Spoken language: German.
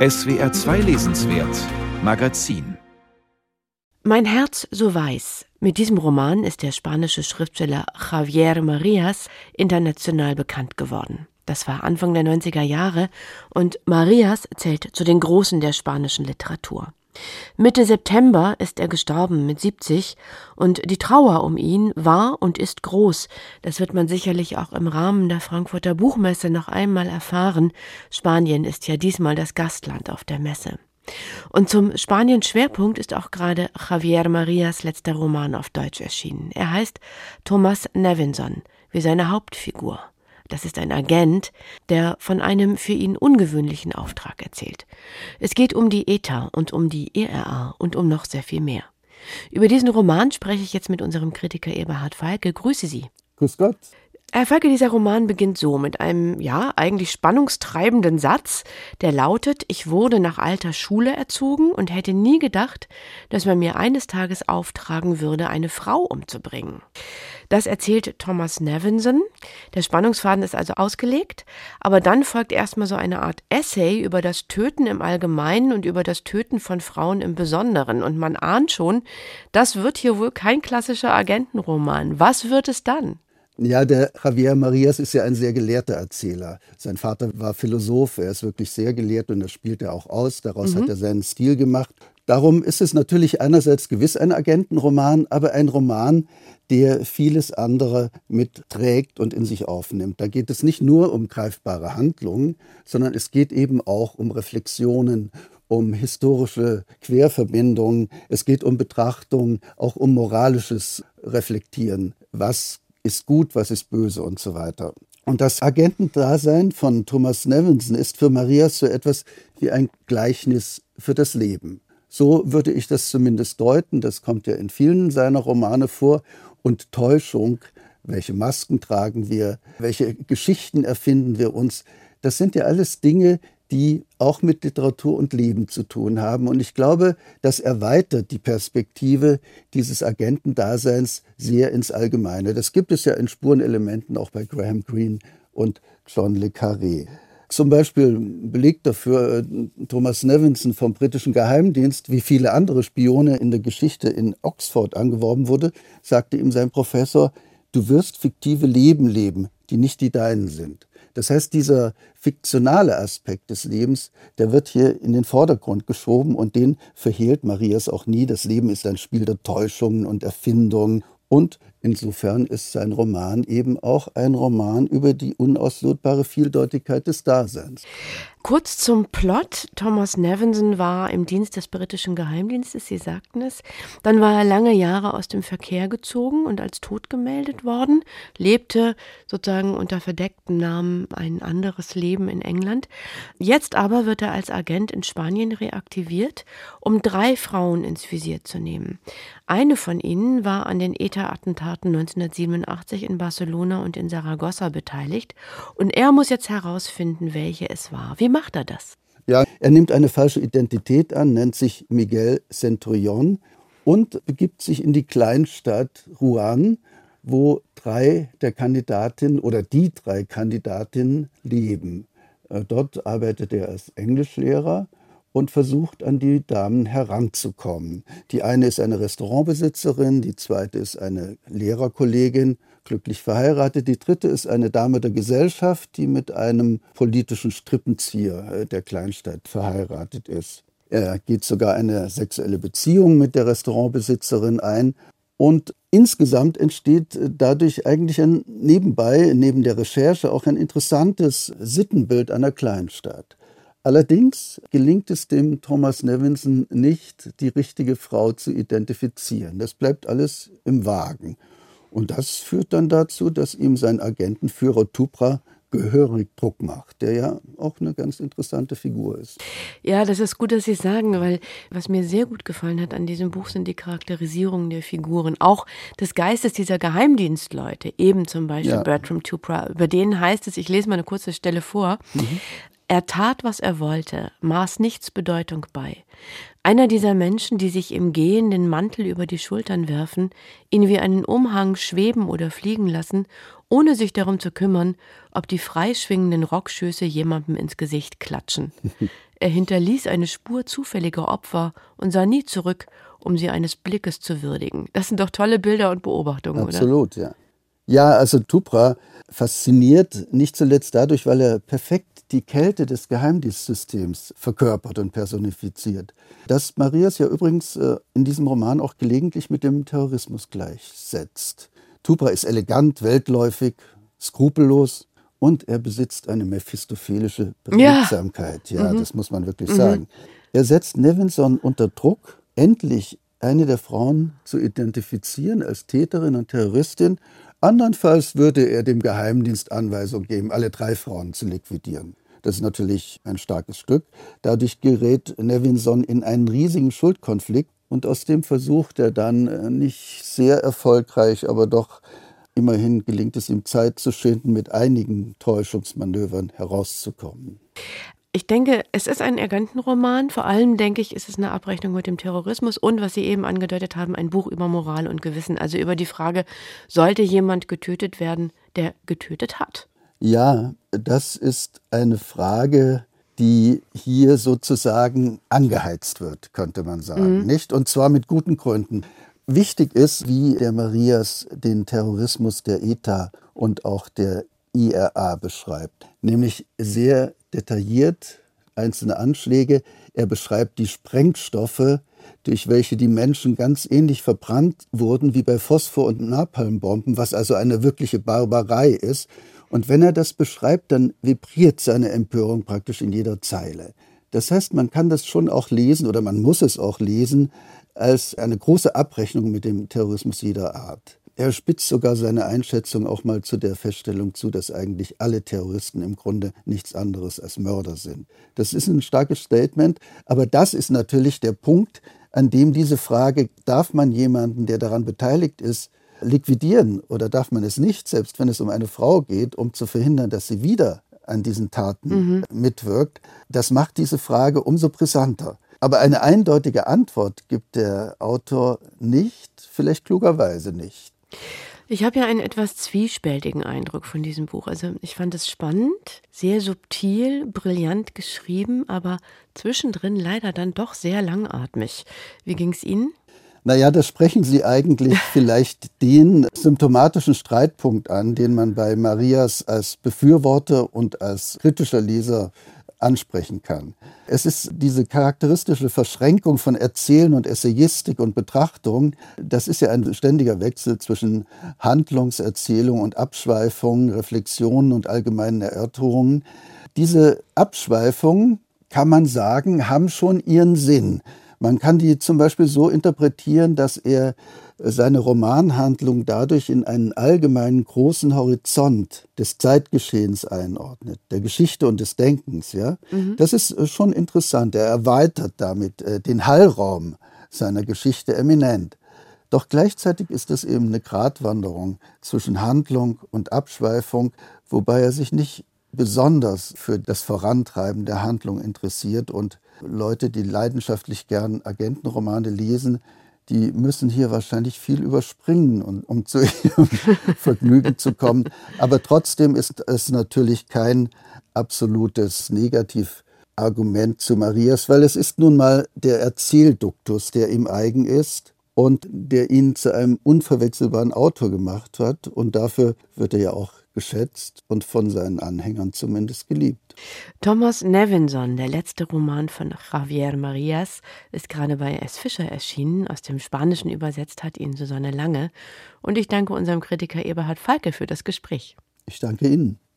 SWR 2 Lesenswert Magazin Mein Herz so weiß. Mit diesem Roman ist der spanische Schriftsteller Javier Marias international bekannt geworden. Das war Anfang der 90er Jahre und Marias zählt zu den Großen der spanischen Literatur. Mitte September ist er gestorben mit 70 und die Trauer um ihn war und ist groß. Das wird man sicherlich auch im Rahmen der Frankfurter Buchmesse noch einmal erfahren. Spanien ist ja diesmal das Gastland auf der Messe. Und zum Spanien-Schwerpunkt ist auch gerade Javier Marias letzter Roman auf Deutsch erschienen. Er heißt Thomas Nevinson, wie seine Hauptfigur. Das ist ein Agent, der von einem für ihn ungewöhnlichen Auftrag erzählt. Es geht um die ETA und um die ERA und um noch sehr viel mehr. Über diesen Roman spreche ich jetzt mit unserem Kritiker Eberhard Falke. Grüße Sie. Grüß Gott. Falke, dieser Roman beginnt so mit einem, ja, eigentlich spannungstreibenden Satz, der lautet, ich wurde nach alter Schule erzogen und hätte nie gedacht, dass man mir eines Tages auftragen würde, eine Frau umzubringen. Das erzählt Thomas Nevinson. Der Spannungsfaden ist also ausgelegt, aber dann folgt erstmal so eine Art Essay über das Töten im Allgemeinen und über das Töten von Frauen im Besonderen. Und man ahnt schon, das wird hier wohl kein klassischer Agentenroman. Was wird es dann? Ja, der Javier Marias ist ja ein sehr gelehrter Erzähler. Sein Vater war Philosoph, er ist wirklich sehr gelehrt und das spielt er auch aus. Daraus mhm. hat er seinen Stil gemacht. Darum ist es natürlich einerseits gewiss ein Agentenroman, aber ein Roman, der vieles andere mitträgt und in sich aufnimmt. Da geht es nicht nur um greifbare Handlungen, sondern es geht eben auch um Reflexionen, um historische Querverbindungen, es geht um Betrachtung, auch um moralisches Reflektieren. Was ist gut, was ist böse und so weiter. Und das Agentendasein von Thomas Nevinson ist für Marias so etwas wie ein Gleichnis für das Leben. So würde ich das zumindest deuten. Das kommt ja in vielen seiner Romane vor. Und Täuschung, welche Masken tragen wir, welche Geschichten erfinden wir uns, das sind ja alles Dinge, die auch mit Literatur und Leben zu tun haben. Und ich glaube, das erweitert die Perspektive dieses Agentendaseins sehr ins Allgemeine. Das gibt es ja in Spurenelementen auch bei Graham Greene und John Le Carré. Zum Beispiel belegt dafür äh, Thomas Nevinson vom britischen Geheimdienst, wie viele andere Spione in der Geschichte in Oxford angeworben wurde, sagte ihm sein Professor, du wirst fiktive Leben leben, die nicht die deinen sind. Das heißt, dieser fiktionale Aspekt des Lebens, der wird hier in den Vordergrund geschoben und den verhehlt Marias auch nie. Das Leben ist ein Spiel der Täuschungen und Erfindungen und Insofern ist sein Roman eben auch ein Roman über die unauslotbare Vieldeutigkeit des Daseins. Kurz zum Plot. Thomas Nevinson war im Dienst des britischen Geheimdienstes, Sie sagten es. Dann war er lange Jahre aus dem Verkehr gezogen und als tot gemeldet worden, lebte sozusagen unter verdecktem Namen ein anderes Leben in England. Jetzt aber wird er als Agent in Spanien reaktiviert, um drei Frauen ins Visier zu nehmen. Eine von ihnen war an den ETA-Attentaten 1987 in Barcelona und in Saragossa beteiligt und er muss jetzt herausfinden, welche es war. Wie macht er das? Ja, er nimmt eine falsche Identität an, nennt sich Miguel Centurion und begibt sich in die Kleinstadt Rouen, wo drei der Kandidatinnen oder die drei Kandidatinnen leben. Äh, dort arbeitet er als Englischlehrer und versucht an die Damen heranzukommen. Die eine ist eine Restaurantbesitzerin, die zweite ist eine Lehrerkollegin glücklich verheiratet. Die dritte ist eine Dame der Gesellschaft, die mit einem politischen Strippenzieher äh, der Kleinstadt verheiratet ist. Er geht sogar eine sexuelle Beziehung mit der Restaurantbesitzerin ein. Und insgesamt entsteht äh, dadurch eigentlich ein nebenbei, neben der Recherche, auch ein interessantes Sittenbild einer Kleinstadt. Allerdings gelingt es dem Thomas Nevinson nicht, die richtige Frau zu identifizieren. Das bleibt alles im Wagen. Und das führt dann dazu, dass ihm sein Agentenführer Tupra gehörig Druck macht, der ja auch eine ganz interessante Figur ist. Ja, das ist gut, dass Sie sagen, weil was mir sehr gut gefallen hat an diesem Buch sind die Charakterisierungen der Figuren, auch des Geistes dieser Geheimdienstleute, eben zum Beispiel ja. Bertram Tupra. Über den heißt es, ich lese mal eine kurze Stelle vor, mhm. Er tat, was er wollte, maß nichts Bedeutung bei. Einer dieser Menschen, die sich im Gehen den Mantel über die Schultern werfen, ihn wie einen Umhang schweben oder fliegen lassen, ohne sich darum zu kümmern, ob die freischwingenden Rockschöße jemandem ins Gesicht klatschen. Er hinterließ eine Spur zufälliger Opfer und sah nie zurück, um sie eines Blickes zu würdigen. Das sind doch tolle Bilder und Beobachtungen, Absolut, oder? ja. Ja, also Tupra fasziniert nicht zuletzt dadurch, weil er perfekt die Kälte des Geheimdienstsystems verkörpert und personifiziert. Das Marias ja übrigens äh, in diesem Roman auch gelegentlich mit dem Terrorismus gleichsetzt. Tupra ist elegant, weltläufig, skrupellos und er besitzt eine mephistophelische Beredsamkeit. Ja, ja mhm. das muss man wirklich mhm. sagen. Er setzt Nevinson unter Druck, endlich eine der Frauen zu identifizieren als Täterin und Terroristin. Andernfalls würde er dem Geheimdienst Anweisung geben, alle drei Frauen zu liquidieren. Das ist natürlich ein starkes Stück. Dadurch gerät Nevinson in einen riesigen Schuldkonflikt und aus dem versucht er dann äh, nicht sehr erfolgreich, aber doch immerhin gelingt es ihm Zeit zu schinden, mit einigen Täuschungsmanövern herauszukommen. Ich denke, es ist ein Agentenroman. Vor allem denke ich, ist es eine Abrechnung mit dem Terrorismus und, was Sie eben angedeutet haben, ein Buch über Moral und Gewissen. Also über die Frage, sollte jemand getötet werden, der getötet hat? Ja, das ist eine Frage, die hier sozusagen angeheizt wird, könnte man sagen, mhm. nicht? Und zwar mit guten Gründen. Wichtig ist, wie der Marias den Terrorismus der ETA und auch der IRA beschreibt, nämlich sehr detailliert einzelne Anschläge. Er beschreibt die Sprengstoffe, durch welche die Menschen ganz ähnlich verbrannt wurden wie bei Phosphor- und Napalmbomben, was also eine wirkliche Barbarei ist. Und wenn er das beschreibt, dann vibriert seine Empörung praktisch in jeder Zeile. Das heißt, man kann das schon auch lesen oder man muss es auch lesen als eine große Abrechnung mit dem Terrorismus jeder Art. Er spitzt sogar seine Einschätzung auch mal zu der Feststellung zu, dass eigentlich alle Terroristen im Grunde nichts anderes als Mörder sind. Das ist ein starkes Statement, aber das ist natürlich der Punkt, an dem diese Frage, darf man jemanden, der daran beteiligt ist, liquidieren oder darf man es nicht, selbst wenn es um eine Frau geht, um zu verhindern, dass sie wieder an diesen Taten mhm. mitwirkt, das macht diese Frage umso brisanter. Aber eine eindeutige Antwort gibt der Autor nicht, vielleicht klugerweise nicht. Ich habe ja einen etwas zwiespältigen Eindruck von diesem Buch. Also ich fand es spannend, sehr subtil, brillant geschrieben, aber zwischendrin leider dann doch sehr langatmig. Wie ging es Ihnen? Naja, da sprechen Sie eigentlich vielleicht den symptomatischen Streitpunkt an, den man bei Marias als Befürworter und als kritischer Leser ansprechen kann. Es ist diese charakteristische Verschränkung von Erzählen und Essayistik und Betrachtung. Das ist ja ein ständiger Wechsel zwischen Handlungserzählung und Abschweifung, Reflexionen und allgemeinen Erörterungen. Diese Abschweifungen, kann man sagen, haben schon ihren Sinn. Man kann die zum Beispiel so interpretieren, dass er seine Romanhandlung dadurch in einen allgemeinen großen Horizont des Zeitgeschehens einordnet, der Geschichte und des Denkens. Ja, mhm. das ist äh, schon interessant. Er erweitert damit äh, den Hallraum seiner Geschichte eminent. Doch gleichzeitig ist es eben eine Gratwanderung zwischen Handlung und Abschweifung, wobei er sich nicht besonders für das Vorantreiben der Handlung interessiert und Leute, die leidenschaftlich gern Agentenromane lesen, die müssen hier wahrscheinlich viel überspringen, um zu ihrem Vergnügen zu kommen. Aber trotzdem ist es natürlich kein absolutes Negativargument zu Marias, weil es ist nun mal der Erzählduktus, der ihm eigen ist und der ihn zu einem unverwechselbaren Autor gemacht hat. Und dafür wird er ja auch geschätzt und von seinen Anhängern zumindest geliebt. Thomas Nevinson, der letzte Roman von Javier Marias, ist gerade bei S. Fischer erschienen. Aus dem Spanischen übersetzt hat ihn Susanne Lange. Und ich danke unserem Kritiker Eberhard Falke für das Gespräch. Ich danke Ihnen.